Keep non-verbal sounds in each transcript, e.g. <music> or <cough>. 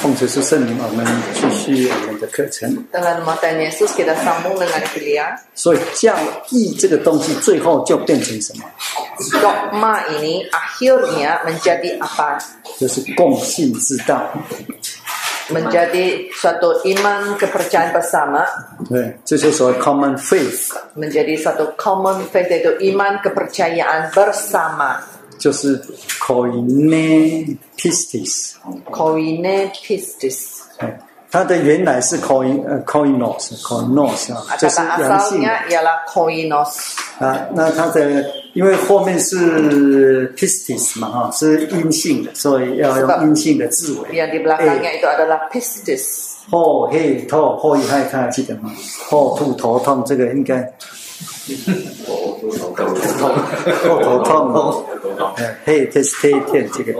奉主是圣灵，我们继续我们的课程。所以教义这个东西最后就变成什么？Dogma ini akhirnya menjadi apa? 就是共性之道。Menjadi suatu iman kepercayaan bersama, 对，这就所谓 common faith，menjadi suatu common faith yaitu iman kepercayaan bersama. 就是 coinepistis，coinepistis，，它的原来是 coin 呃 coinos，coinos 啊，就是阳性的 asalnya ialah 啊。那它的因为后面是 pistis 嘛哈，是阴性的，所以要用阴性的字尾。Yang di belakangnya itu adalah pistis. 后黑头后一害，大家记得吗？后吐头痛，这个应该后头痛哦。哎，嘿 t e s t 天这个，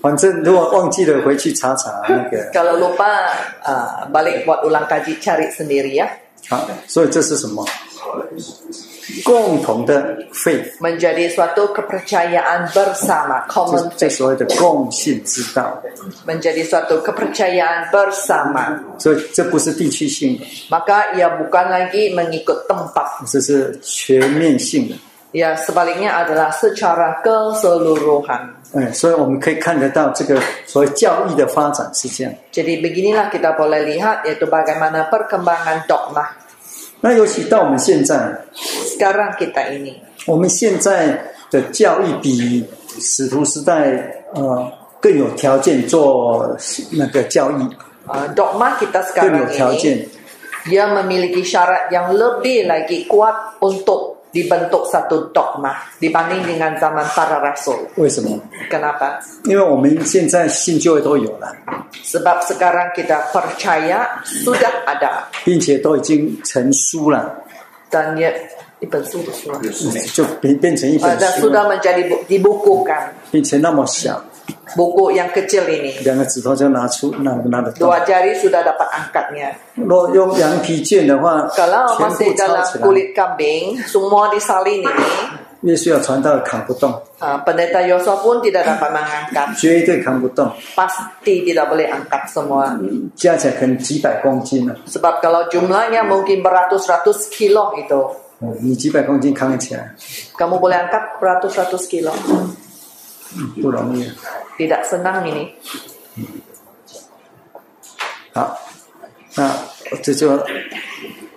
反正如果忘记了，回去查查那个 Kalau lupa, uh, balik buat ulang kaji cari sendiri ya. 好，所以这是什么？共同的 faith， Menjadi suatu kepercayaan bersama, 这 common 这 faith. 所谓的共信之道， Menjadi suatu kepercayaan bersama. 所以这不是地区性的， Maka ia bukan lagi mengikut tempat. 这是全面性的。 Ya sebaliknya adalah secara keseluruhan. 哎，所以我们可以看得到这个所谓教义的发展是这样。 Jadi beginilah kita boleh lihat yaitu bagaimana perkembangan dogma. 那尤其到我们现在，Sekarang kita ini. 我们现在的教育比使徒时代呃更有条件做那个教育，Uh, dogma kita sekarang ini 件。dia memiliki syarat yang lebih lagi kuat untuk dibentuk satu dogma dibanding dengan zaman para rasul. 为什么？Kenapa? 因为我们现在信就会都有了，Sebab sekarang kita percaya sudah ada 并且都已经成书了，dan dia di bentuk sudah. 就变变成一本 Dan 书 sudah 了，menjadi bu- dibukukan. 并且那么小，buku yang kecil ini. Dua jari sudah dapat angkatnya. Kalau masih dalam kulit kambing, semua disalin ini. Uh, pendeta Yosua pun tidak dapat mengangkat. Pasti tidak boleh angkat semua. Sebab kalau jumlahnya mungkin beratus-ratus kilo itu. Kamu boleh angkat beratus-ratus kilo. 不容易。Tidak senang ini. 好，那这就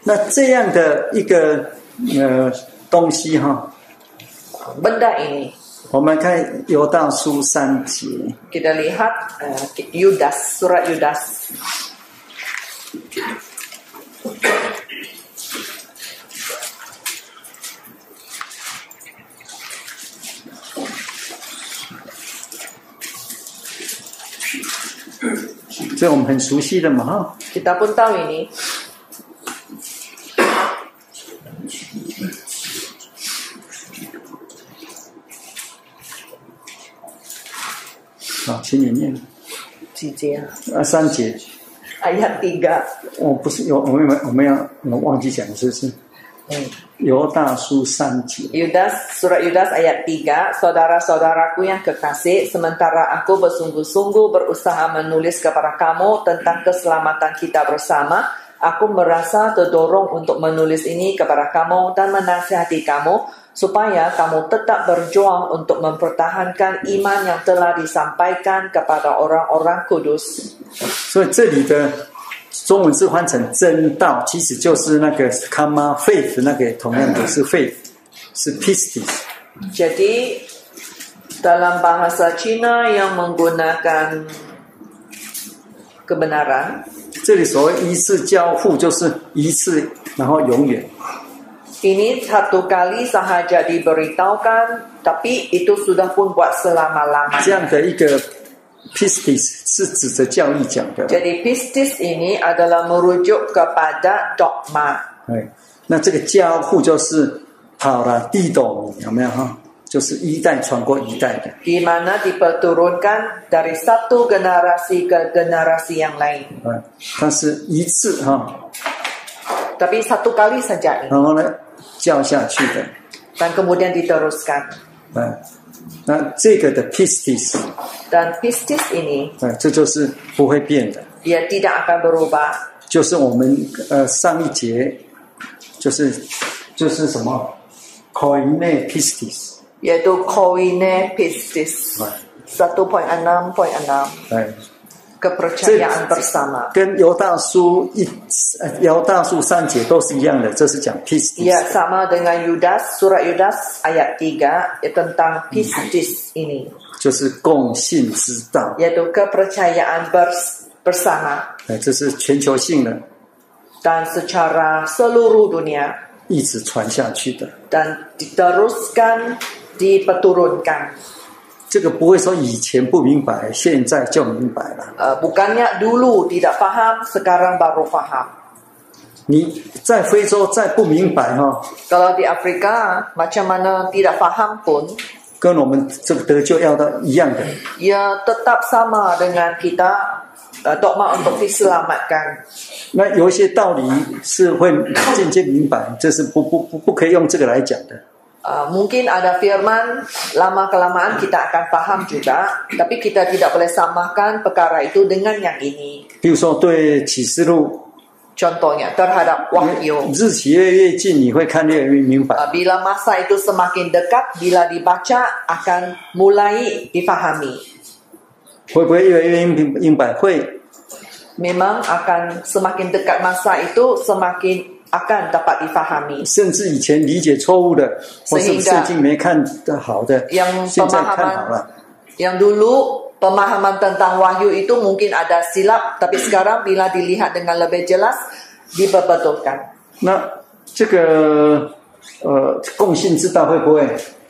那这样的一个呃东西哈，Benda ini 我们看犹大书三节，kita lihat uh, Yudas, surat Yudas. 这我们很熟悉的嘛哈。Kita pun tahu ini. 好，请你念 Jijia. 啊三节。Ayat 3. 我不是有我们我们要我忘记讲是不是？Hmm. 犹大书三节， Yudas, surat Yudas ayat 3, Saudara-saudaraku yang kekasih, sementara aku bersungguh-sungguh berusaha menulis kepada kamu tentang keselamatan kita bersama, aku merasa terdorong untuk menulis ini kepada kamu dan menasihati kamu, supaya kamu tetap berjuang untuk mempertahankan iman yang telah disampaikan kepada orang-orang kudus. 所以这里的 中文字翻成真道，其实就是那个 karma faith 那个同样的是 faith，是 pistis。Jadi dalam bahasa Cina yang menggunakan kebenaran 这里所谓一次交付，就是一次，然后永远。ini satu kali sahaja diberitahukan, tapi itu sudah pun buat selama-lamanya. 样的一个 pistis 是指着教义讲的。Jadi pistis ini adalah merujuk kepada dogma. 哎，那这个交付就是好了地斗米，有没有哈？就是一代传过一代的。di mana diperturunkan dari satu generasi ke generasi yang lain. 嗯，它是一次哈，Tapi satu kali saja 然后呢教下去的。dan kemudian diteruskan. 嗯，那这个的 pistis，Dan pistis ini 啊，这就是不会变的，ia tidak akan berubah. 就是我们呃上一节就是就是什么 coine coine pistis. 1.6.6哎，kepercayaan bersama. 跟犹 大书一呃犹大书三节都是一样的，这是讲 pistis。 Ya, sama dengan Yudas, surat Yudas ayat 3 ya, tentang pistis ini. 就是共信之道， Yaitu kepercayaan bers- bersama. 哎，这是全球性的， Dan secara seluruh dunia. 一直传下去的。 Dan diteruskan, dipeturunkan. 这个不会说以前不明白，现在就明白了。Uh, bukannya dulu tidak paham, sekarang baru paham. 你在非洲再不明白哈、Kalau di Afrika, macam mana tidak paham pun, 跟我们这个得救要的一样的。Ya tetap sama dengan kita uh, dogma untuk diselamatkan. 那有一些道理是会渐渐明白，这是不不不不可以用这个来讲的。Eh, mungkin ada firman lama kelamaan kita akan paham juga, tapi kita tidak boleh samakan perkara itu dengan yang ini. Contohnya terhadap wahyu. Uh, bila masa itu semakin dekat, bila dibaca akan mulai difahami. Memang akan semakin dekat masa itu semakin akan dapat difahami. 甚至以前理解错误的，或是 Sehingga 圣经没看的好的， yang 现在看好 pemahaman 了。 yang dulu pemahaman tentang wahyu itu mungkin ada silap, tapi <coughs> sekarang bila dilihat dengan lebih jelas diperbetulkan. 那这个呃共信之道会不会？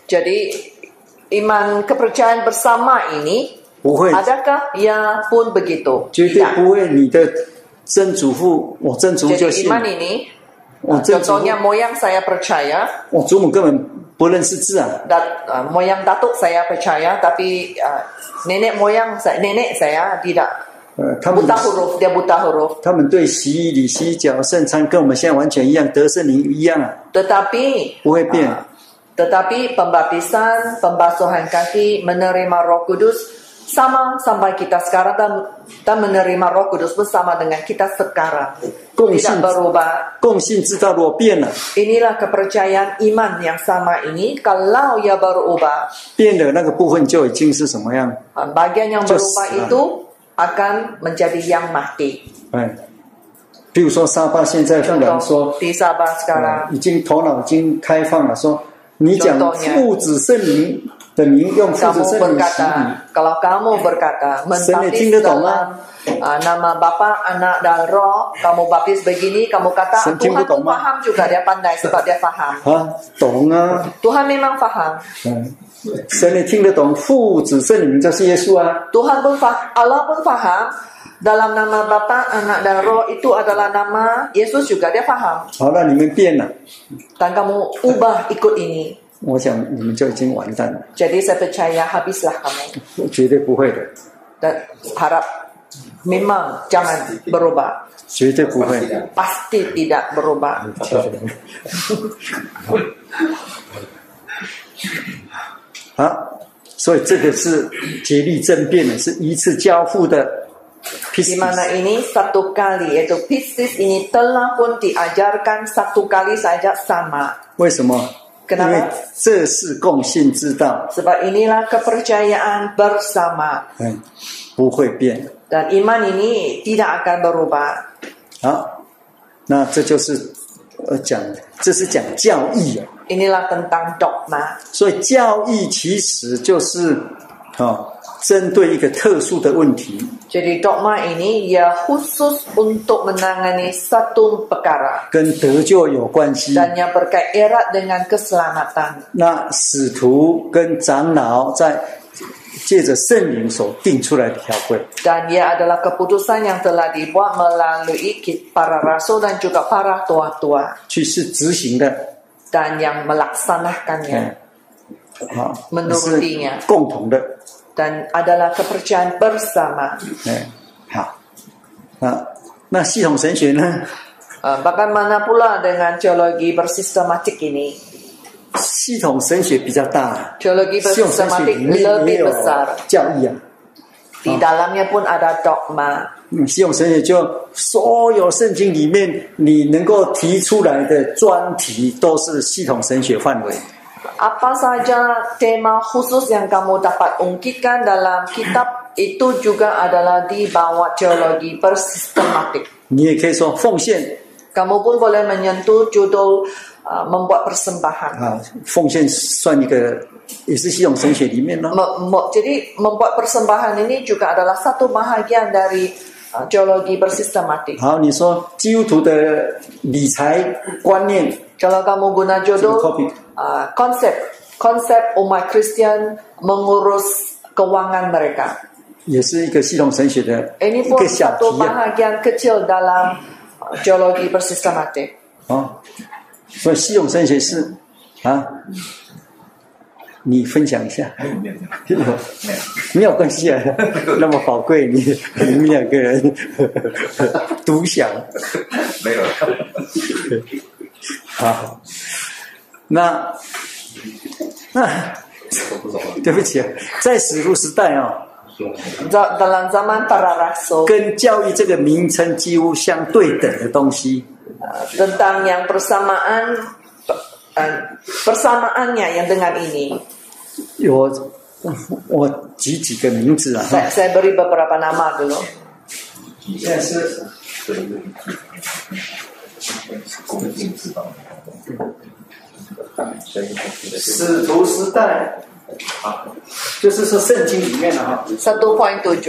Jadi iman kepercayaan bersama ini 不会， adakah ia pun begitu? 绝对 Tidak. 不会。你的曾祖父，我曾祖父就 Jadi 信， iman ini 我曾祖父 contohnya moyang saya percaya 我祖母根本不认识字啊， dat, uh, moyang datuk saya percaya tapi uh, nenek moyang saya nenek saya tidak 呃，他们 buta huruf dia buta huruf 他们对洗礼、洗脚、圣餐跟我们现在完全一样，得圣灵一样啊， tetapi 不会变。 tetapi pembaptisan pembasuhan kaki menerima Roh Kudus sama sampai kita sekarang dan, dan menerima Roh Kudus bersama dengan kita sekarang Kongsi. tidak berubah 共信之道如果变了， inilah kepercayaan iman yang sama ini kalau ia berubah 变了那个部分就已经是什么样？ uh, bagian yang Just, berubah uh, itu akan menjadi yang mati 哎，比如说沙巴现在忽然说 contoh，di Sabah 呃 sekarang 已经头脑已经开放了，说你讲 Contohnya. 父子圣灵 的名，用父子 kamu 圣灵洗礼 berkata，kalau kamu berkata Seni membaptis tinggal dong, dalam uh, nama Bapa, Anak dan Roh, kamu baptis begini, kamu kata Seni Tuhan tinggal pun dong, Ma. paham juga dia pandai sebab dia paham. 啊，懂啊， Tuhan memang paham. 嗯，神也听得懂，父子圣灵就是耶稣啊， Tuhan pun faham, Allah pun faham. Dalam nama Bapa, Anak dan Roh itu adalah nama Yesus juga dia faham. 好，那你们变了， Dan kamu ubah ikut ini. 我想你们就已经完蛋了，Jadi saya percaya habislah kamu. 绝对不会的，Dan harap memang jangan berubah. 绝对不会。Pasti tidak berubah. 好，所以这个是竭力争辩的，是一次交付的 Di mana ini satu kali yaitu pistis ini telah pun diajarkan satu kali saja sama. 为什么？因 Kenapa? 为这是共性之道，Sebab inilah kepercayaan bersama 嗯，不会变。dan iman ini tidak akan berubah. 好，那这就是呃讲，这是讲教义啊。Inilah tentang dogma. 所以教义其实就是啊、哦，针对一个特殊的问题，Jadi dogma ini ia khusus untuk menangani satu perkara 跟得救有关系。dan yang berkait erat dengan keselamatan. 那使徒跟长老在借着圣灵所定出来的条规，Dan ia adalah keputusan yang telah dibuat melalui ki- para rasul dan juga para tua-tua 去是执行的，dan yang melaksanakannya 嗯，好，Menurutinya 是共同的，dan adalah kepercayaan bersama. 哎，好，那那系统神学呢？Uh, bagaimana pula dengan teologi bersistematik ini? 系统神学比较大，Teologi bersistematik lebih 有 besar. 教义啊。Di dalamnya pun ada dogma. 嗯，系统神学就所有圣经里面你能够提出来的专题都是系统神学范围。Apa saja tema khusus yang kamu dapat ungkitkan dalam kitab itu juga adalah di bawah teologi bersistematik. 你也可以说奉献 Kamu pun boleh menyentuh judul uh, membuat persembahan. 啊，奉献算一个也是系统神学里面咯。 Me- me- jadi membuat persembahan ini juga adalah satu bahagian dari uh, teologi bersistematik. 好，你说基督徒的理财观念 Kalau kamu guna 这个 judul topic uh, konsep konsep umat Kristen mengurus keuangan mereka. 也是一个系统神学的 Ini 一 pun 个小 satu 题啊。 bahagian kecil dalam uh, teologi bersistematik. 啊，所以系统神学是啊， 你分享一下，没有关系啊，<laughs> 那么宝贵，你你们两个人。<laughs> 独享，没有，好，那那对不起啊，在史书时代啊跟教育这个名称几乎相对等的东西，uh, tentang yang persamaan uh, persamaannya yang dengan ini. 我我举几个名字啊， Saya, saya beri beberapa nama dulu. 现在是使徒时代， 啊，就是说圣经里面的哈，1.7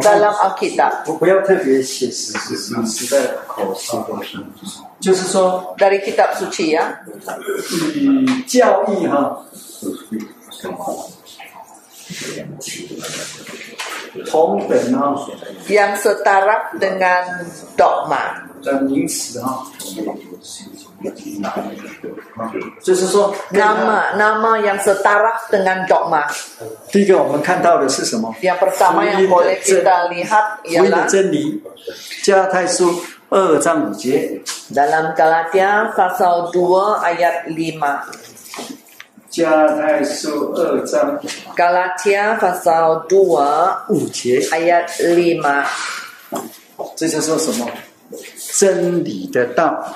dalam Alkitab 我不要特别写使徒时代的口述，就是说 dari kitab suci ya. 以教义哈，同等哈 yang setara dengan dogma. 的名词哈，就是说 Nama nama yang setara dengan dogma. 第一个我们看到的是什么？Yang pertama yang boleh kita lihat 福音的 ialah 真理，加太书二章五节，dalam Galatia pasal 2 ayat 5. 加太书二章 Galatia pasal 2五节，ayat 5. 这就说什么？真理的道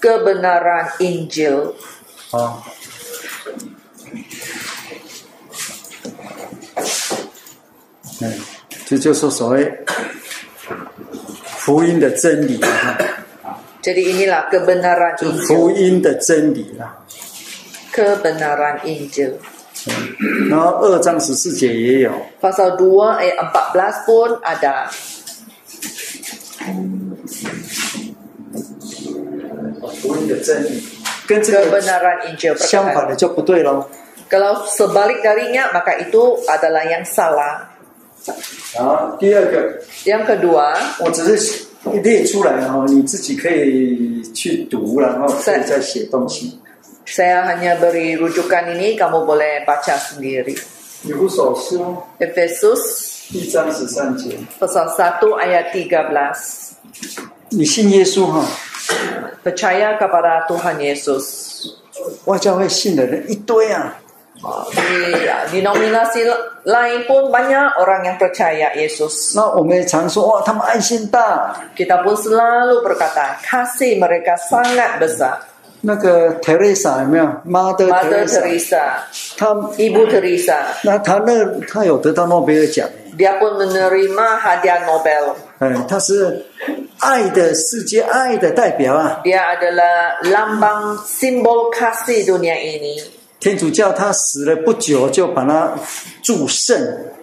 Kebenaran Injil. 啊。嗯，这就是所谓福音的真理啊，Jadi inilah kebenaran 就福.音的真理啊。Kebenaran Injil. 然后二章十四节也有， Pasal 2 ayat 14 pun ada. 福音的真理跟这个 Kebenaran Injil 相反 perkataan. 的就不对喽。 Kalau sebalik darinya maka itu adalah yang salah. 然后第二个， Yang kedua, 我只是列出来哈，你自己可以去读，然后可以再写东西。 saya hanya beri rujukan ini, kamu boleh baca sendiri. 以弗所书 Efesus 一章十三节， pasal 1 ayat 13. 你信耶稣哈， Percaya kepada Tuhan Yesus. 外教会信的人一堆啊。 Di denominasi lain pun banyak orang yang percaya Yesus. 那我们也常说哇，他们爱心大。 Kita pun selalu berkata kasih mereka sangat besar. 那个 Teresa 有没有？Mother Teresa，Teresa, 他 Ibu Teresa, 那他那他有得到诺贝尔奖，dia pun menerima hadiah Nobel. 嗯，他是爱的世界爱的代表啊。Dia adalah lambang simbol kasih dunia ini. 天主教他死了不久就把他祝圣，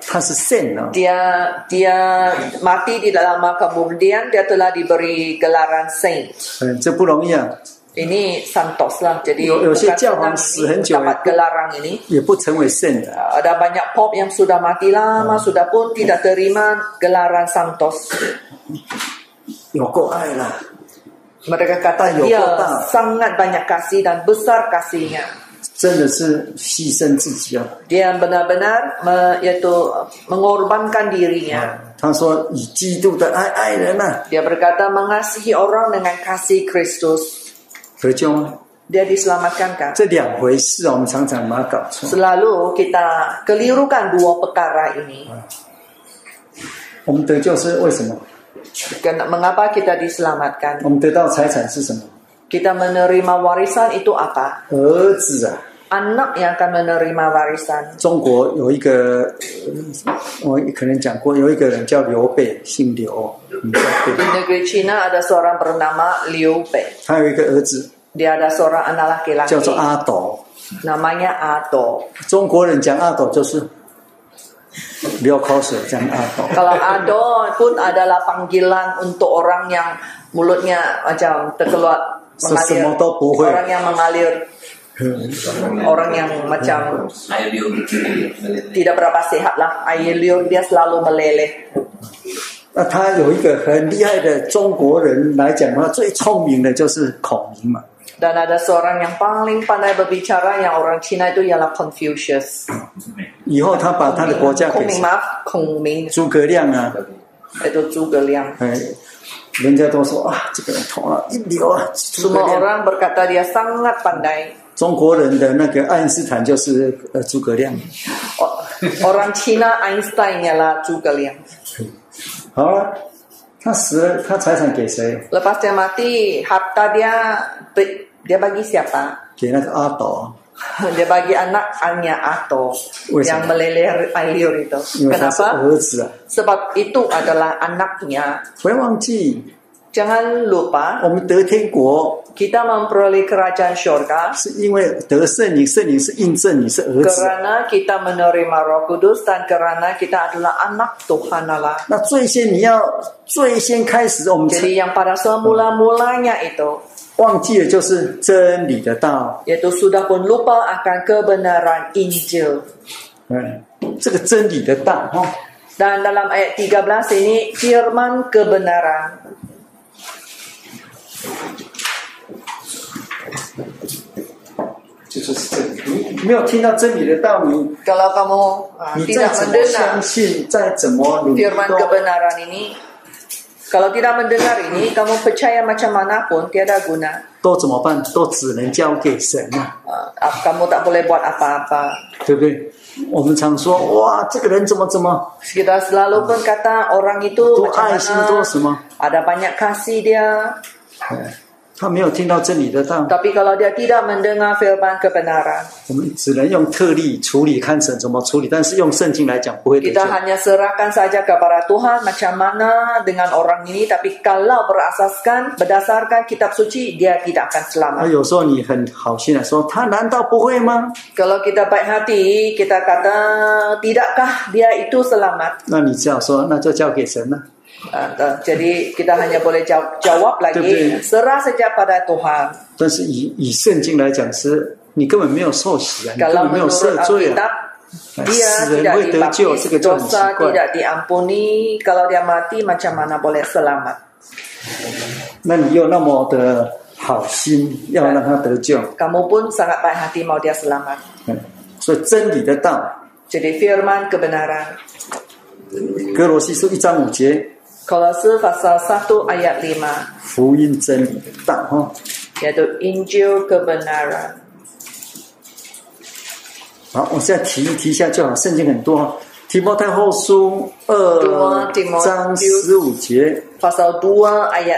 他是圣啊。Dia dia mati di dalam kemudian dia telah diberi gelaran saint. 嗯，这不容易啊，Ini santos lah. Jadi 有有些 bukan 教皇 senang 死 ini 很久 dapat 也 gelaran ini. 也不成为圣的。 Ada banyak pop yang sudah mati lama, sudah pun tidak terima gelaran santos. 有够爱啦， Mereka kata Ayo, dia kota. sangat banyak kasih dan besar kasihnya. 真的是牺牲自己啊。 Dia benar-benar me, yaitu mengorbankan dirinya. 他说以基督的爱爱人呐、啊， Dia berkata mengasihi orang dengan kasih Kristus. 得救吗？ dia diselamatkankah? 这两回事，我们常常把它搞错。 Selalu kita kelirukan dua perkara ini. 我们得救是为什么？ Ken- Mengapa kita diselamatkan? 我们得到财产是什么？ Kita menerima warisan itu apa? 儿子啊！ Anak yang akan menerima warisan. 中国有一个，呃我可能讲过，有一个人叫刘备，姓刘，你知道对 Di negeri Cina ada seorang bernama Liu Bei. 他有一个儿子 Dia ada seorang anak 叫做 laki-laki 阿斗。 namanya Ado. 中国人讲阿斗就是流口水，讲阿斗。 Kalau Ado pun adalah panggilan untuk orang yang mulutnya macam terkeluar mengalir. Sesemua tu boleh. Orang yang mengalir. Orang yang macam air liur tidak berapa sehat lah. Air liur dia selalu meleleh. 那他有一个很厉害的中国人来讲嘛，最聪明的就是孔明嘛。 Dan ada seorang yang paling pandai berbicara yang orang Cina itu ialah Confucius. 以后他把他的国家给诸葛亮啊，itu Zhuge Liang. 哎，人家都说啊，这个人头脑一流啊，Semua。orang berkata dia sangat pandai. 中国人的那个爱因斯坦就是呃诸葛亮。O- Orang Cina Einstein ialah Zhuge Liang. 好了，他死了，他财产给谁？ Lepas dia mati, harta dia dia bagi siapa? <laughs> 给那个阿斗， Dia bagi anak-anaknya atau Wes. yang meleleh air liur itu. 因为他是 Kenapa? 儿子啊。 Sebab itu adalah anaknya. 不要忘记， Jangan lupa 我们得天国 kita memperoleh kerajaan syurga 是因为得圣灵，圣灵是印证你是儿子。 kerana kita menerima Roh Kudus dan kerana kita adalah anak Tuhan Allah. 那最先你要最先开始，我们 Jadi yang pada semula-mulanya itu 忘记的就是真理的道。 yaitu sudah pun lupa akan kebenaran Injil. 嗯，这个真理的道哈、哦， Dan dalam ayat 13 ini firman kebenaran. 就是真理。你没有听到真理的道，你 Kalau kamu ah, 你再 tidak 怎么 mendengar 相信，再怎么努力 firman kebenaran ini kalau tidak mendengar ini, kamu percaya macam mana pun tiada guna. 都怎么办？都只能交给神啊，Ah, kamu tak boleh buat apa-apa. 对不对？我们常说哇，这个人怎么怎么 Kita selalu pun kata orang itu macam 爱心，多 mana, 什么？ada banyak kasih dia. 他没有听到真理的道，Tapi kalau dia tidak mendengar firman kebenaran, 我们只能用特例处理，看神怎么处理。但是用圣经来讲，不会得救 kita。hanya serahkan saja kepada Tuhan macam mana dengan orang ini. Tapi kalau berasaskan berdasarkan kitab suci, dia tidak akan selamat. 有时候你很好心的说，他难道不会吗？Kalau kita baik hati, kita kata tidakkah dia itu selamat? 那你只好说，那就交给神了。Ah, ah, jadi kita hanya boleh jawab, jawab lagi Betul. serah saja pada Tuhan. 但是以以圣经来讲，是你根本没有受洗啊，你根本没有赦罪啊，dia tidak 会得救，这 dibaptis, 个就很奇 dosa。tidak diampuni. Kalau dia mati macam mana boleh selamat? 那你又那么的好心，要让他得救，Kamu pun sangat baik hati mau dia selamat. 嗯，所以真理的道，Jadi firman kebenaran. 哥罗西书一章五节，可罗斯法沙沙都。福音真理的道哈。叫做 Angel。好，我现在提一提一下就好，圣经很多。提摩太后书二章十五节。发烧多啊，哎呀，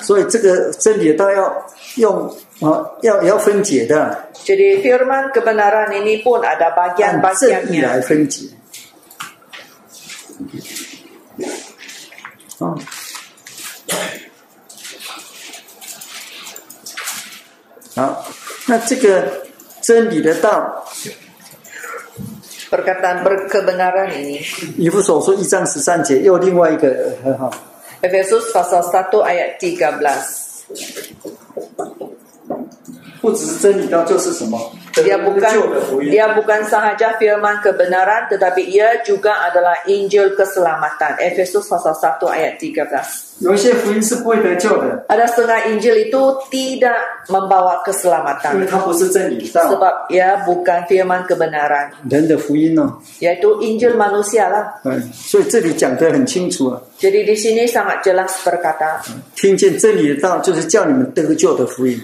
所以这个真理都要用啊，要要分解的。Jadi firman kebenaran ini pun ada bagian-bagiannya. 按真理来分解。啊，好，那这个真理的道，Perkataan berkebenaran ini 以弗所书一章十三节又另外一个很好，Efesus pasal 1 ayat 13. 不只是真理道，就是什么？Dia 得救的福 bukan 音。 dia bukan sahaja firman kebenaran tetapi ia juga adalah Injil keselamatan. Efesus pasal 1 ayat 13. 有一些福音是不会得救的， Ada setengah Injil itu tidak membawa 因为 keselamatan 它不是真理道， sebab ia bukan firman kebenaran 人的福音哦。 yaitu Injil manusia lah. 嗯，所以这里讲得很清楚啊， Jadi di sini sangat jelas berkata 听见真理的道，就是叫你们得救的福音。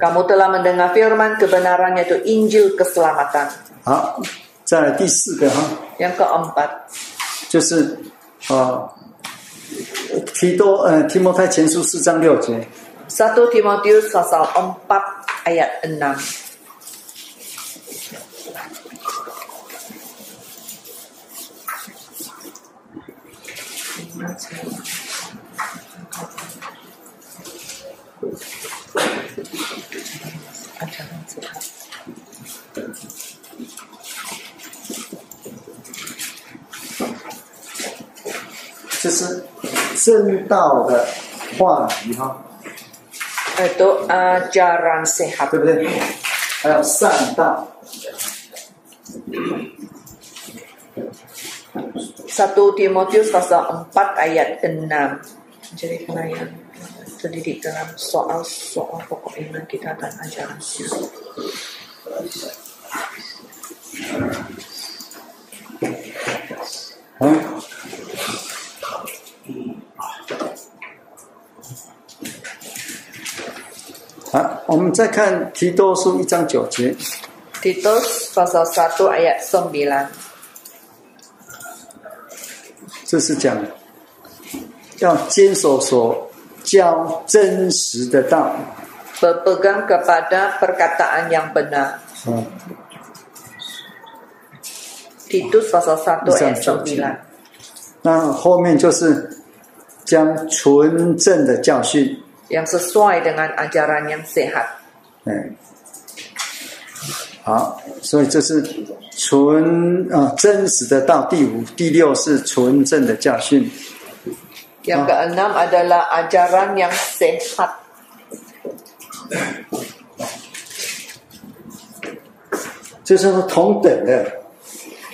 Kamu telah mendengar firman kebenaran yaitu Injil keselamatan. 好，再来第四个哈， Yang keempat, 就是啊，提多呃提摩太前书四章六节， 1 Timotius pasal 4 ayat 6. 这是 pandangan Itu sehat. Satu Timotius pasal empat ayat enam, Jadi pelayang terdidik dalam soal-soal pokok iman kita dan ajaran sehat. 嗯。好，我们再看提多书一章九节， Titus pasal 1 ayat 9. 这是讲要坚守所 教真实的道。Berpegang kepada perkataan yang benar. 嗯，Titus pasal 1 ayat 9. 那后面就是将纯正的教训，Yang sesuai dengan ajaran yang sehat. 嗯，好，所以这是纯啊真实的道。第五、第六是纯正的教训。Yang keenam adalah ajaran yang sehat. 就是说同等的，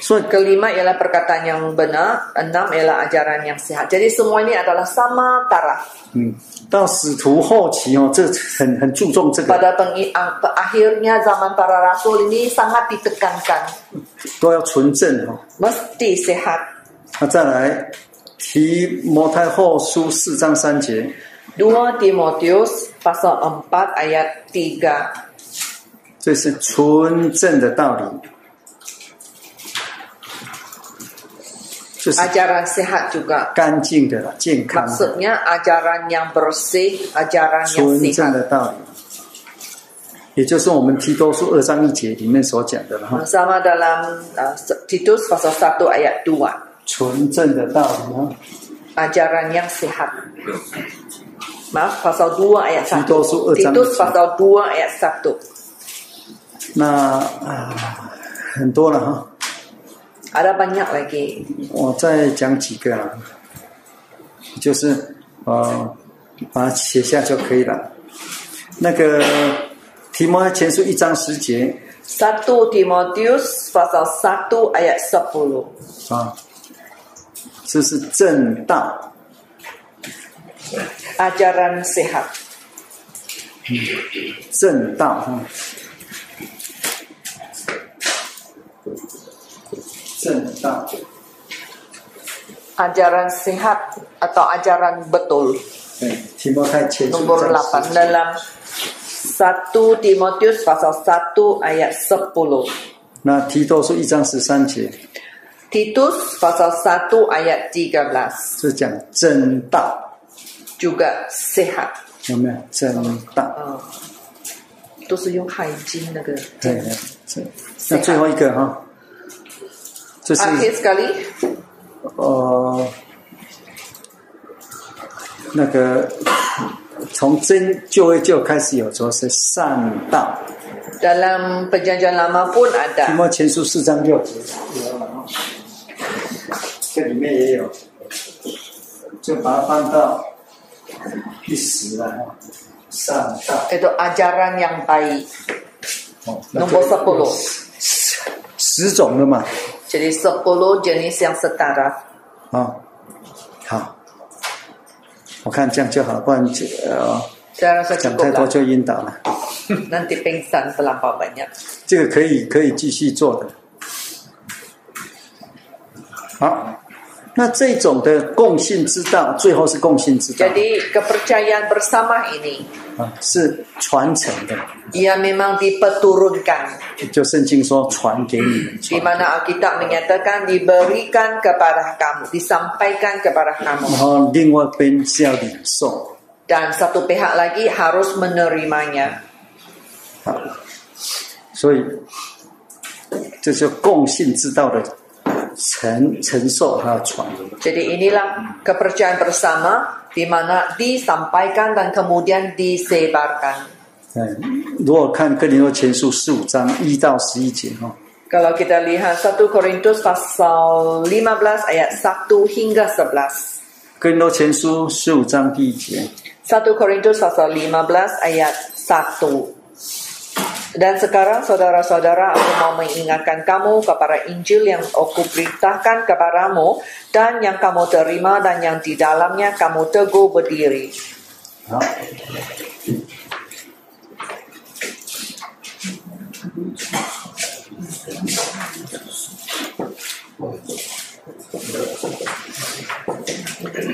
所以 Kelima ialah perkataan yang benar, enam ialah ajaran yang sehat. Jadi semua ini adalah sama taraf. 嗯，到使徒后期哦，这很很注重这个， Pada pengi- ang- akhirnya zaman para rasul ini sangat ditekankan. 都要纯正哦。 Mesti sehat. 那再来 提摩太后书四章三节，2 Timotius pasal 4 ayat 3. 这是纯正的道理，就是 Ajaran sehat juga. 干净的、健康的、Maksudnya ajaran yang bersih, ajaran yang 纯正 sehat. 的道理，也就是我们提多书二章一节里面所讲的了哈，Sama dalam uh, Titus pasal 1 ayat 2. 纯正的道理哈。 Ajaran yang sehat. Maaf, pasal 2 ayat 1. Titus 2 Titus pasal 2 ayat 1. 那啊，很多了哈， Ada banyak lagi. 我再讲几个啊，就是呃，把它写下就可以了。那个提摩太前书一章十节1 Timotius pasal 1 ayat 10. 啊， 这是正道， Ajaran sehat. 正道哈，正道。 Ajaran sehat atau ajaran betul. 对，提摩太前书一 Nomor 章 8 十节 dalam 1 Timotius pasal 1 ayat 10. 那提多书一章十三节 Titus pasal 1 ayat 13. 是讲正道，Juga sehat. 有没有正道？嗯，都是用海经那个。对那最后一个哈，这是 Akhir sekali, 呃，那个从真旧约就开始有说是善道，dalam perjanjian lama pun 提 ada. 摩前书四章六节这里面也有，就把它放到第十了哈，善道。Itu ajaran yang baik. 哦，那 Nombor 这个 10. 十种了嘛，Jadi 10 jenis yang setara. 啊、好，我看这样就好，不然就呃 Saya rasa 讲 cukup 太多.就晕倒了。Nanti pingsan terlampau banyak. 这个可以可以继续做的。好，那这种的共性之道，最后是共性之道 Jadi kepercayaan bersama ini 啊，是传承的。ia memang diperturunkan 就圣经说传给你们 di，mana Alkitab menyatakan diberikan kepada kamu, disampaikan kepada kamu 然后另外一边是要领受 dan satu pihak lagi harus menerimanya. 啊，所以这就共性之道的 承承受还有传。 Jadi inilah kepercayaan bersama di mana disampaikan dan kemudian disebarkan. 嗯，如果看哥林多前书十五章一到十一节哈、哦， Kalau kita lihat 1 Korintus pasal 15 ayat 1 hingga 11. 哥林多前书十五章第一节， 1 Korintus pasal 15 ayat 1. Dan sekarang saudara-saudara aku mau mengingatkan kamu kepada Injil yang aku beritakan kepadamu dan yang kamu terima dan yang di dalamnya kamu teguh berdiri. 好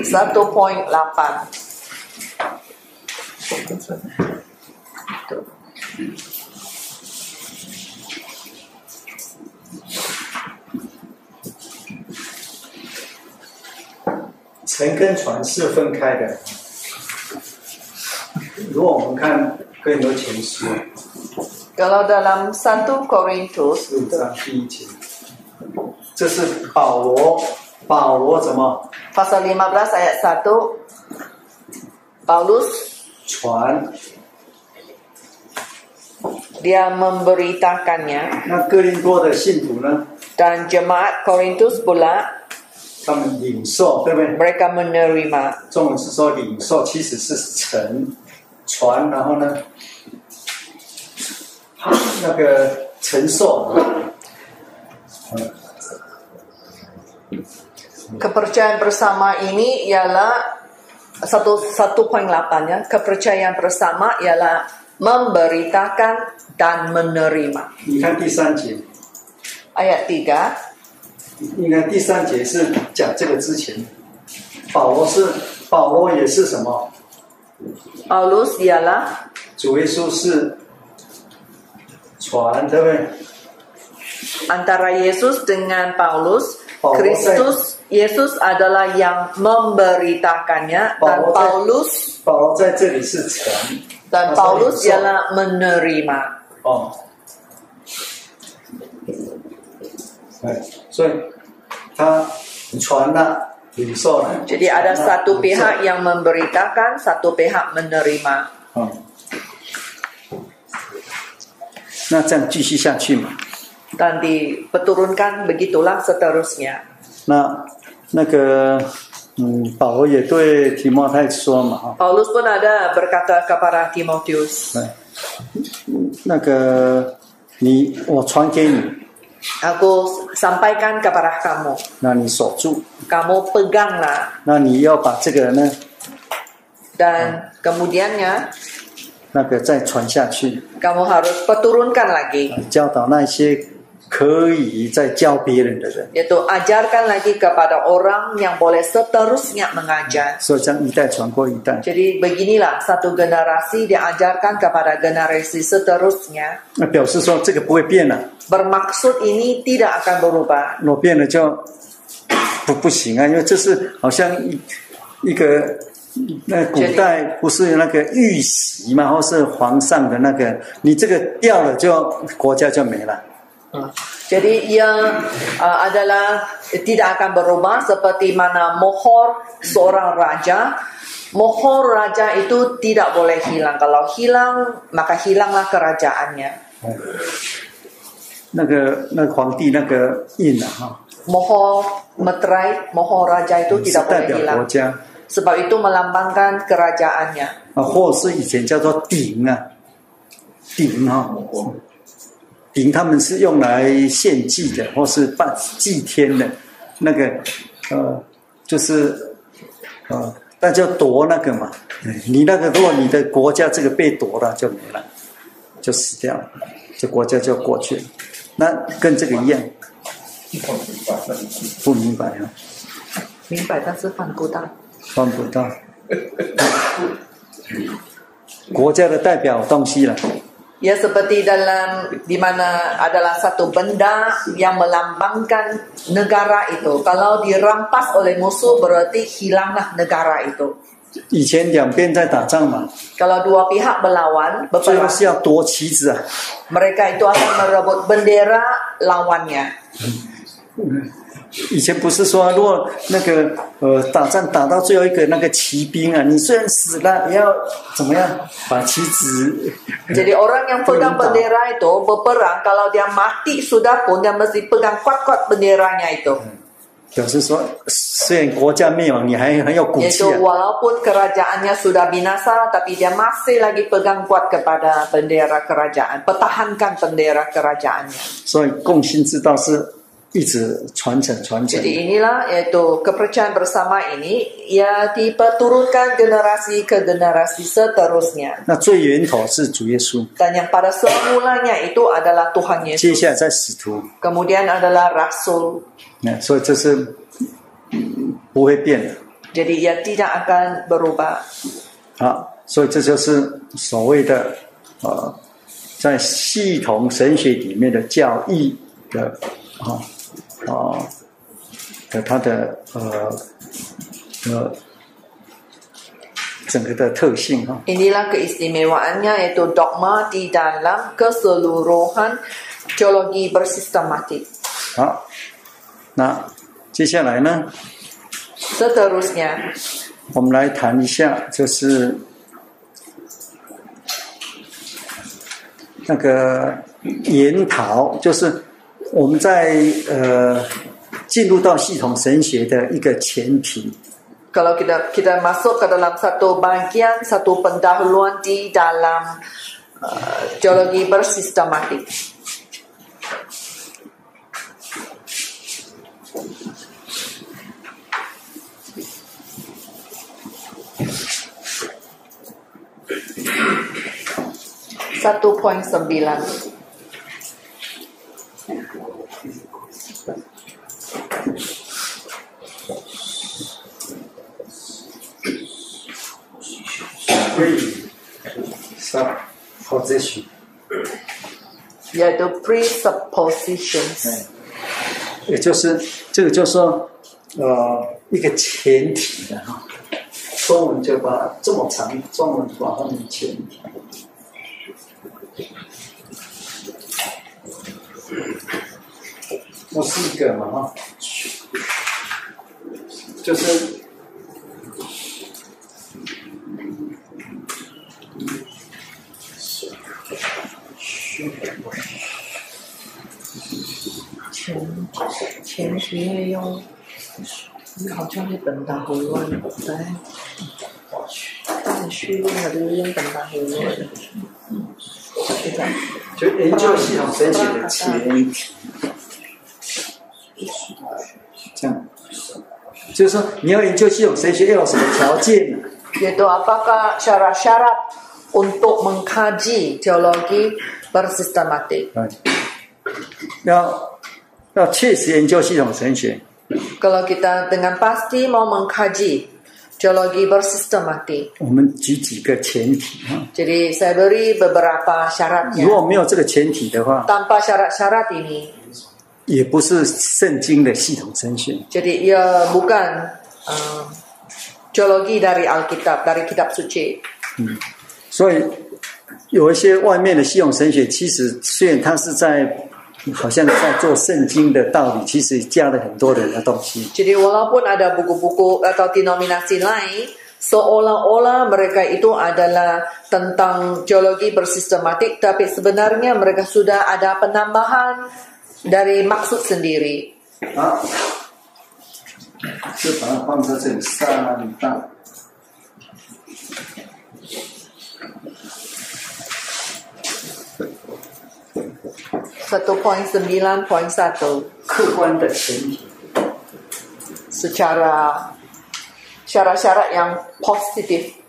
，1.8 承跟传是分开的。如果我们看哥林多前书 Kalau dalam 1 Korintus 十五章第一节，这是保罗，保罗怎么 pasal 15 ayat 1 Paulus 传？ dia memberitakannya 那哥林多的信徒呢？ dan jemaat Korintus pula 他们领受，对不对？ mereka menerima 中文是说领受，其实是承传，然后呢，那个承受。嗯 kepercayaan bersama ini ialah satu satu poin lapannya kepercayaan bersama ialah memberitakan dan menerima 你看第三节， ayat 3 你看第三节是讲这个之前，保罗是保罗也是什么？ Paulus ialah 主耶稣是传，对不对？ antara Yesus dengan Paulus Paulus Kristus Yesus adalah yang memberitakannya dan Paulus- Paulus 保罗在这里是承， dan 他说 Paulus 领受 ialah menerima 哦， 哎，所以他传了，领受了。 Jadi ada 传了 satu 领受 pihak yang memberitakan, satu pihak menerima. 嗯，那这样继续下去嘛？ Dan dipeturunkan begitulah seterusnya. 那那个嗯，保罗也对提摩太说嘛，哈， Paulus pun ada berkata kepada Timotius, 对，那个你我传给你， Aku Sampaikan kepada kamu, 那你守住，kamu peganglah 那你要把这个呢，dan kemudiannya 那个再传下去，kamu harus peturunkan lagi, 教导那些可以再教别人的人，yaitu ajarkan lagi kepada orang yang boleh seterusnya mengajar. 所以这样一代传过一代。Jadi beginilah satu generasi diajarkan kepada generasi seterusnya. 那表示说这个不会变了，Bermaksud ini tidak akan berubah. 若变了就不不行啊，因为这是好像一一个那古代不是那个玉玺嘛，或是皇上的那个，你这个掉了就国家就没了。Jadi ia uh, adalah tidak akan berubah seperti mana mohor seorang raja. Mohor raja itu tidak boleh hilang. Kalau hilang, maka hilanglah kerajaannya. 那个那个皇帝那个印啊哈， Mohor meterai, mohor raja itu 是 tidak 代 boleh 表国 hilang. 家 Sebab itu melambangkan kerajaannya. 啊，或是以前叫做鼎啊，鼎哈、 鼎他们是用来献祭的，或是拜祭天的，那个呃，就是呃，那叫夺那个嘛，嗯你那个如果你的国家这个被夺了就没了，就死掉了，这国家就过去了。那跟这个一样，不明白啊。明白，但是办不到。办不到。国家的代表东西了。Ya seperti dalam di mana adalah satu benda yang melambangkan negara itu. Kalau dirampas oleh musuh berarti hilanglah negara itu. 以前两边在打仗嘛， Kalau dua pihak berlawan, 最后 berperang, 是要夺旗子啊。 mereka itu akan merebut bendera lawannya. 以前不是说，如果那个呃打仗打到最后一个那个骑兵啊，你虽然死了，也要怎么样把旗子 Jadi orang yang pegang bendera itu berperang, kalau dia mati sudah pun dia mesti pegang kuat-kuat benderanya itu. 表示说，虽然国家灭亡，你还很有骨气啊。walaupun kerajaannya sudah binasa, tapi dia masih lagi pegang kuat kepada bendera kerajaan, pertahankan bendera kerajaannya. 所以共信之道是一直传承传承 Jadi。inilah yaitu kepercayaan bersama ini ya diperturunkan generasi ke generasi seterusnya. 那最源头是主耶稣，Dan yang pada semulanya itu adalah Tuhan Yesus. 接下来在使徒，Kemudian adalah Rasul. 那所以这是嗯不会变的 Jadi ia tidak akan berubah. 啊。所以这就是所谓的呃，在系统神学里面的教义的啊啊的它的呃呃整个的特性哈。Inilah keistimewaannya yaitu dogma di dalam keseluruhan teologi bersistematik. 好，那接下来呢，Seterusnya, 我们来谈一下，就是那个研讨，就是我们在呃进入到系统神学的一个前提。 kalau kita kita masuk ke dalam satu bagian, satu pendahuluan di dalam uh, teologi bersistematik. Satu poin sembilan. 所以，sub position，yaitu presuppositions. 也就是这个，就是说呃一个前提的哈。中文就把这么长，中文把它们前提。不是一个嘛哈，就是前前十用，好像是本打回乱来，但是序还是用本打回乱，就研究系统申请的前。就是说你要研究系统神学要有什么条件呢？ Yaitu apakah syarat-syarat untuk mengkaji teologi bersistematik? 嗯，要要切实研究系统神学， Kalau kita dengan pasti mau mengkaji teologi bersistematik, 我们举几个前提啊。 jadi saya beri beberapa 如 syaratnya. 果没有这个前提的话， Tanpa syarat-syarat ini, 也不是圣经的系统神学。jadi ia bukan um, teologi dari Alkitab, dari kitab suci. 所以有一些外面的系统神学，其实虽然它是在好像在做圣经的道理，其实加了很多人的东西。Jadi walaupun ada buku-buku atau denominasi lain, seolah-olah mereka itu adalah tentang teologi bersistematik, tapi sebenarnya mereka sudah ada penambahan dari maksud sendiri. Satu poin sembilan poin satu. Secara syarat-syarat yang positif.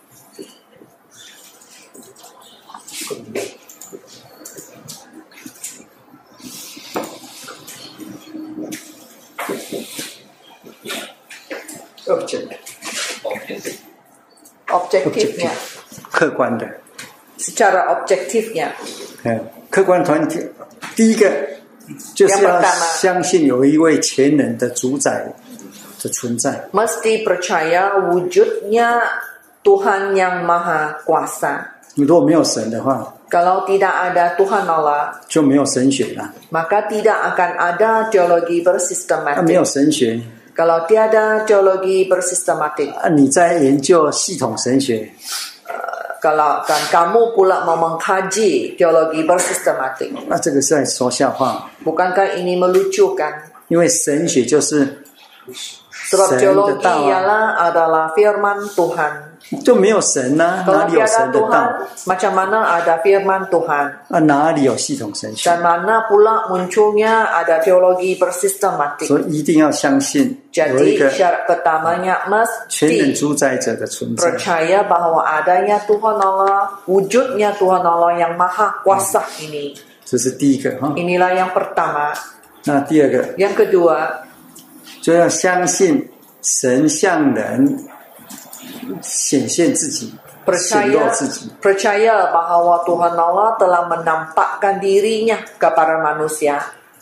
object objektifnya, 客观的， secara objektifnya. 嗯，客观团体第一个就是要 Yang pertama 相信有一位全能的主宰的存在。 Mesti percaya wujudnya Tuhan yang Maha Kuasa. 如果没有神的话， Kalau tidak ada Tuhan Allah, 就没有神学了。 maka tidak akan ada teologi 那没有 bersistematik. 神学， Kalau tiada teologi bersistematik, 啊，你在研究系统神学， kalau kan kamu pula mau mengkaji teologi bersistematik, 那这个是在说笑话， bukankah ini melucukan? 因为神学就是 Sebab 神的 teologi 道啊， ialah adalah firman Tuhan. <laughs> 就没有神呐、哪 Kalau 里有 tiada 神的 Tuhan, 道？ macam mana ada firman Tuhan? 啊，哪里有系统神学？ Dan mana pula munculnya ada teologi bersistematik. 所以一定要相信有一 Jadi 个 syarat pertamanya 全能 mesti 主宰者的存在。 percaya bahwa adanya Tuhan Allah, wujudnya Tuhan Allah yang maha kuasa ini. 这是第一个哈。 Inilah yang pertama. 那第二个 Yang kedua, 就要相信神向人 显现自己，显露 percaya 自己。percaya bahwa Tuhan Allah telah menampakkan dirinya kepada manusia.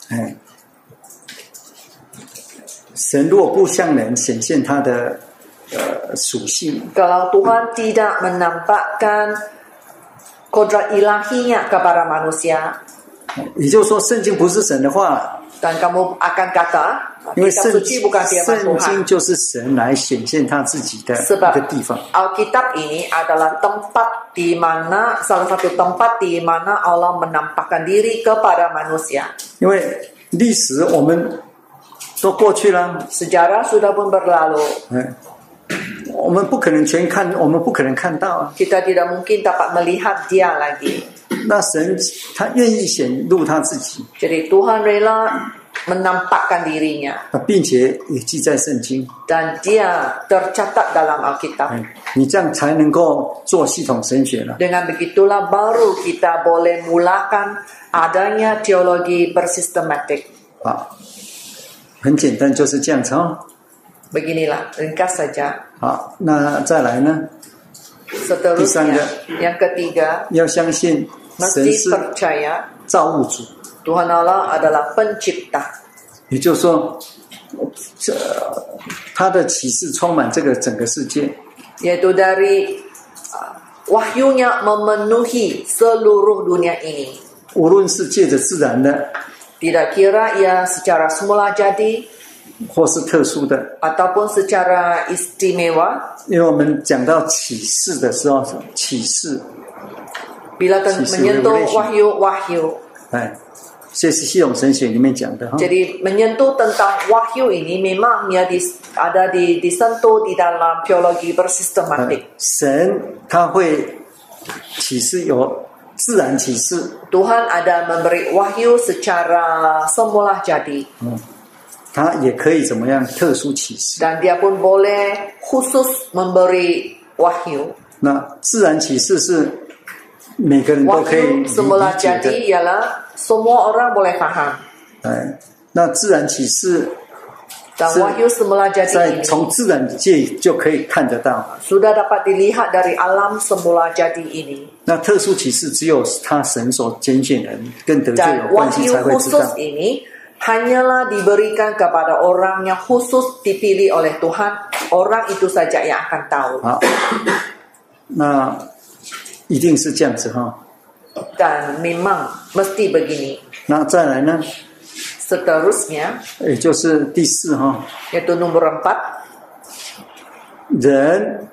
哎，神若不向人显现他的呃属性，Kalau Tuhan tidak menampakkan kodrat ilahinya kepada manusia, 也就是说，圣经不是神的话，dan kamu akan kata 因为 kitab 圣 suci bukan firman 圣 Tuhan. 经就是神来显现他自己的一 Sebab 个地方。 Alkitab ini adalah tempat di mana salah satu tempat di mana Allah menampakkan diri kepada manusia. 因为历史我们都过去了， Sejarah sudah pun berlalu. 嗯，我们不可能全看，我们不可能看到啊。 Kita tidak mungkin dapat melihat dia lagi. 那神他愿意显露他自己， Jadi Tuhan rela menampakkan dirinya 啊并且也记在圣经。 dan dia tercatat dalam Alkitab. 嗯，你这样才能够做系统神学了。 Dengan begitulah baru kita boleh mulakan adanya teologi bersistematik. 啊，很简单，就是这样子哦。 Beginilah, ringkas saja. 好，那再来呢？ Seterusnya, Disangga. yang ketiga, 要相信神 Mesti 是 percaya 造物主，Tuhan Allah adalah pencipta. 也就是说，这他的启示充满这个整个世界。Yaitu dari uh, wahyunya memenuhi seluruh dunia ini. 无论是借着自然的，Tidak kira ia secara semula jadi 或是特殊的，ataupun secara istimewa. 因为我们讲到启示的时候，启示，Bila ten- Sisi menyentuh revelation. wahyu-wahyu. 哎，这是系统神学里面讲的哈。 Jadi menyentuh tentang wahyu ini memang ia dis- ada di, disentuh di dalam teologi 呃 bersistematik. 神他会启示有自然启示， Tuhan ada memberi wahyu secara semula jadi 他也可以怎么样特殊启示。 dan dia pun boleh khusus memberi wahyu. 那自然启示是每个人都可以理 Wahyu semula 理解 jadi，ialah semua orang boleh faham. 哎，那自然启示 Dan wahyu semula jadi 在 ini 从自然界就可以看得到。sudah dapat dilihat dari alam semula jadi ini. 那特殊启示只有他神所拣选人跟得救 Dan 有关系才会知 khusus。ini hanyalah diberikan kepada orang yang khusus dipilih oleh Tuhan. Orang itu saja yang akan tahu. 好，那一定是这样子哈。Dan memang mesti begini. 那再来呢，Seterusnya, 也就是第四哈，yaitu nomor empat, 人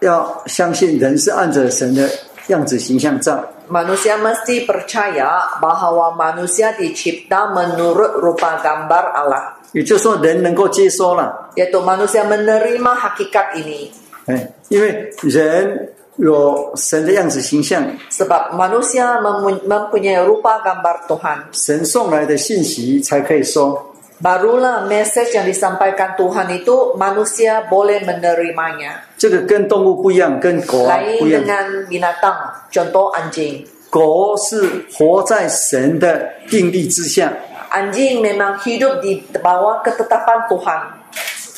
要相信人是按着神的样子形象造，manusia mesti percaya bahwa manusia dicipta menurut rupa gambar Allah. 也就是说人能够接收了，Yaitu manusia menerima hakikat ini. 哎，因为人有神的样子形象，Sebab manusia mempunyai rupa gambar Tuhan. 神送来的信息才可以收。Barulah message yang disampaikan Tuhan itu manusia boleh menerimanya. 这个跟动物不一样，跟狗不一样。dengan binatang, contoh anjing. 狗是活在神的定力之下，Anjing memang hidup di bawah ketetapan Tuhan.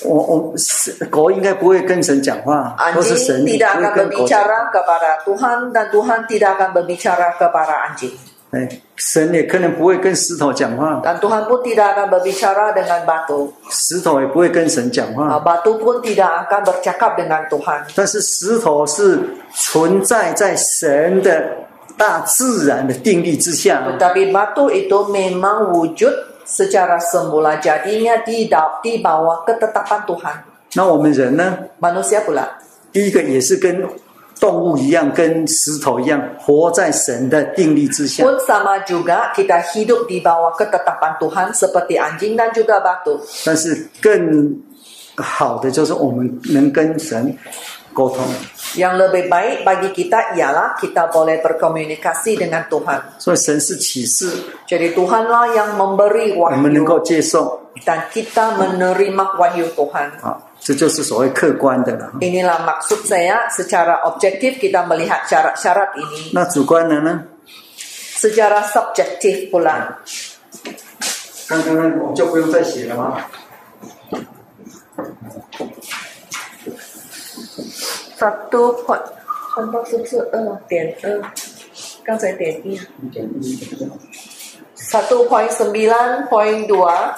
我我是狗应该不会跟神讲话，或是神不 tidak 会 akan 跟狗讲话。berbicara kepada Tuhan dan Tuhan tidak akan berbicara kepada anjing. 哎，神也可能不会跟石头讲话，Dan Tuhan pun tidak akan berbicara dengan batu. 石头也不会跟神讲 Ah, 话。Batu pun tidak akan bercakap dengan Tuhan. 但是石头是存在在神的大自然的定律之下，Tetapi batu itu memang wujud secara semula jadinya di, da- di bawah ketetapan Tuhan. 那我们人呢？Manusia pula. 第一个也是跟动物一样，跟石头一样，活在神的定力之下。Pun sama juga kita hidup di bawah ketetapan Tuhan seperti anjing dan juga batu. 但是更好的就是我们能跟神沟通， Yang lebih baik bagi kita ialah kita boleh berkomunikasi dengan Tuhan. 所以神是启示， Jadi Tuhanlah yang memberi 我们能 wahyu 够接受 dan kita menerima wahyu Tuhan. 啊，这就是所谓客观的了。 Inilah maksud saya secara objektif kita melihat syarat-syarat ini. 那主观的呢？ Secara subjektif pula. 刚刚那我就不用再写了吗？ Satu point 很多是不是二点二？刚才点一。Satu poin sembilan poin dua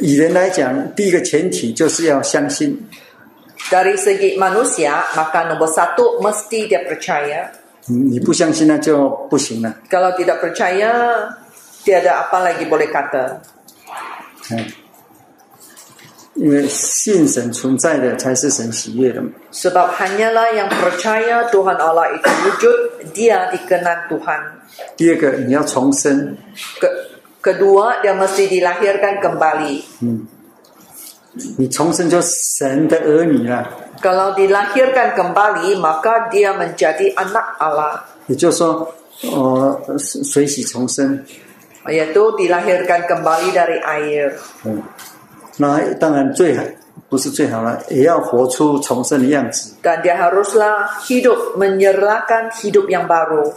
以人来讲，第一个前提就是要相信， dari segi manusia maka nomor satu mesti dia percaya 嗯 你不相信那就不行了。 kalau tidak percaya tiada apa lagi boleh kata 嗯，因为信神存在的才是神喜悦的嘛。 sebab hanyalah yang percaya Tuhan Allah itu wujud dia dikenal Tuhan 第二个，你要重生， Ke, kedua dia mesti dilahirkan kembali 你重生就神的儿女了。 kalau dilahirkan kembali maka dia menjadi anak Allah 也就是说，呃，水洗重生， yaitu dilahirkan kembali dari air 嗯，那当然最好不是最好了，也要活出重生的样子。 dan dia haruslah hidup menyerahkan hidup yang baru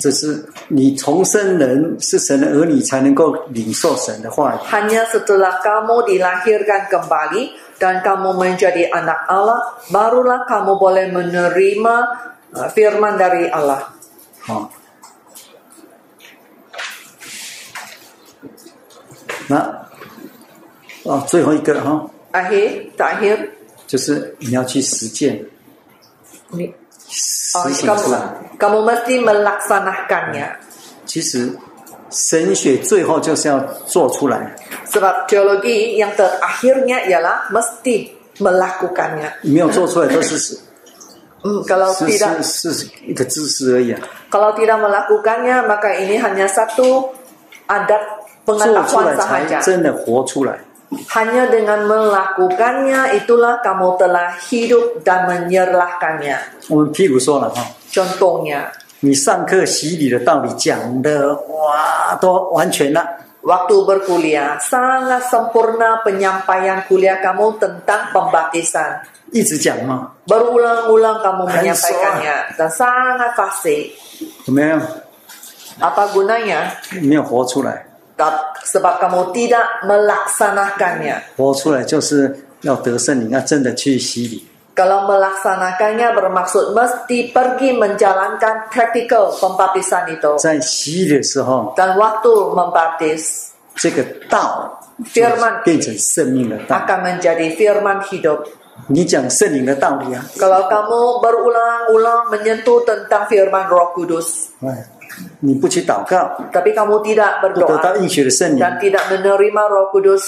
这是你重生人是神的儿女，才能够领受神的话语。hanya setelah kamu dilahirkan kembali dan kamu menjadi anak Allah barulah kamu boleh menerima uh, firman dari Allah 好，那哦，最后一个哈、akhir terakhir 就是你要去实践，ni 实 oh, 行出来。kamu mesti melaksanakannya 其实神学最后就是要做出来，sebab teologi yang terakhirnya ialah mesti melakukannya 没有做出来都是是 Hmm, kalau tidak 是是一个知识而已啊。kalau tidak melakukannya maka ini hanya satu adat pengetahuan sahaja 真的活出来。Hanya dengan melakukannya itulah kamu telah hidup dan menyerahkannya. 我们譬如说了哈， Contohnya, 你上课洗礼的道理讲的哇，都完全了， waktu berkuliah sangat sempurna penyampaian kuliah kamu tentang pembaptisan. 一直讲嘛， Berulang-ulang kamu Hands menyampaikannya dan sangat fasih. 有没有？ Apa gunanya? 没有活出来， Tak- Sebab kamu tidak melaksanakannya. 活出来就是要得圣灵，要真的去洗礼。 Kalau melaksanakannya bermaksud mesti pergi menjalankan praktikal pembaptisan itu. 在洗礼的时候， Dan waktu membaptis 这个道 Firman 变成生命的道。 akan menjadi firman hidup. 你讲圣灵的道理啊， Kalau kamu berulang-ulang menyentuh tentang firman Roh Kudus, 哎， 你不去祷告， tapi kamu tidak 不得到 berdoa 应许的圣灵， dan tidak menerima Roh Kudus,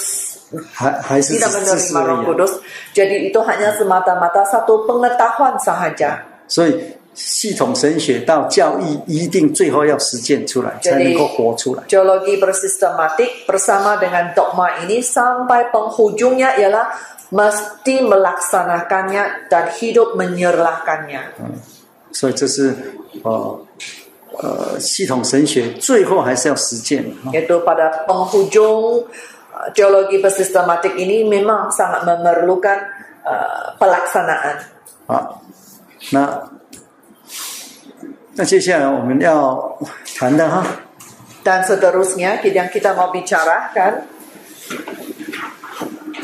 还还是 tidak 知识 menerima 而 Roh 已啊。 Kudus, jadi itu hanya semata-mata satu pengetahuan sahaja. 所以系统神学到教义一定最后要实践出来， Jadi- 才能够活出来。 Teologi bersistematik bersama dengan dogma ini sampai penghujungnya ialah mesti melaksanakannya dan hidup menyerahkannya. 所以这是呃 呃系统神学最后还是要实践啊。Yaitu pada penghujung uh, uh, teologi bersistematik ini memang sangat memerlukan uh, pelaksanaan. 好，那那接下来我们要谈的哈，Dan seterusnya yang kita mau bicarakan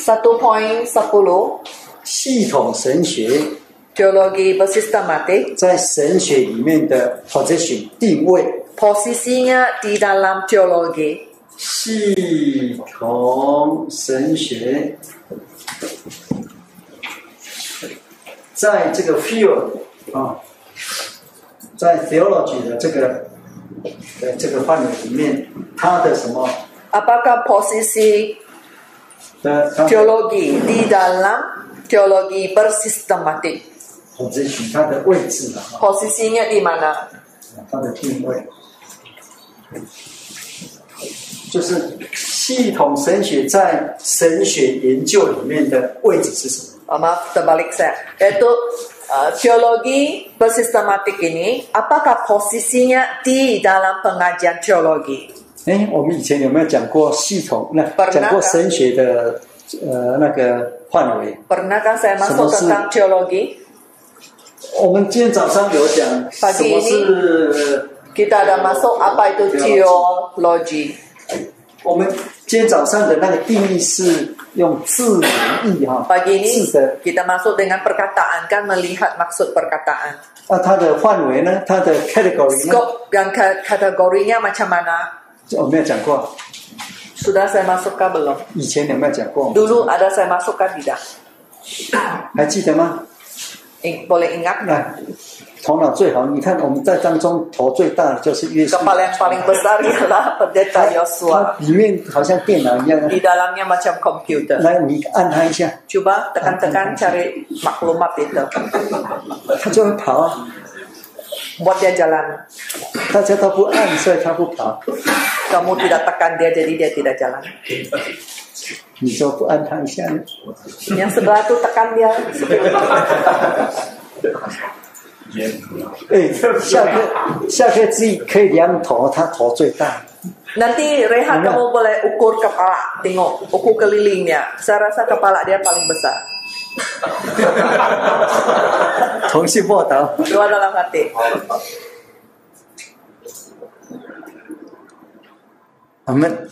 satu poin sepuluh 系统神学 teologi bersistematik 在神学里面的 position 定位，posisinya di dalam teologi 系统神学在这个 field 啊，在 theology 的这个呃这个范围里面，它的什么 apakah posisi teologi di dalam teologi bersistematik position 它的位置了哈，posisinya di mana 它的定位。就是系统神学在神学研究里面的位置是什么？Oh, maaf terbalik saya yaitu uh, teologi bersistematik ini apakah posisinya di dalam pengajian teologi 哎，我们以前有没有讲过系统？那讲过神学的呃那个范围？pernahkah saya masuk tentang teologi 我们今天早上有讲什么是 kita ada masuk apa itu teologi。我们今天早上的那个定义是用字义哈。Pagi ini kita masuk dengan perkataan kan melihat maksud perkataan 那它的范围呢？它的 category 呢？scope yang kategorinya macam mana 我没有讲过，sudah saya masukkan belum 以前有没有讲过？dulu ada saya masukkan tidak 还记得吗？boleh ingat nggak? Kepala yang paling besar <laughs> adalah pendeta Yosua. Di dalamnya macam komputer. Coba tekan-tekan cari maklumat itu. Buat dia jalan. Kamu tidak tekan dia jadi dia tidak jalan. 你说不按它一下呢？ yang sebelah tuh tekan dia 哎，下课下课自己可以量头，它头最大。 nanti rehat Enggak. kamu boleh ukur kepala tengok ukur kelilingnya saya rasa kepala dia paling besar 同性报道， doa dalam hati 我们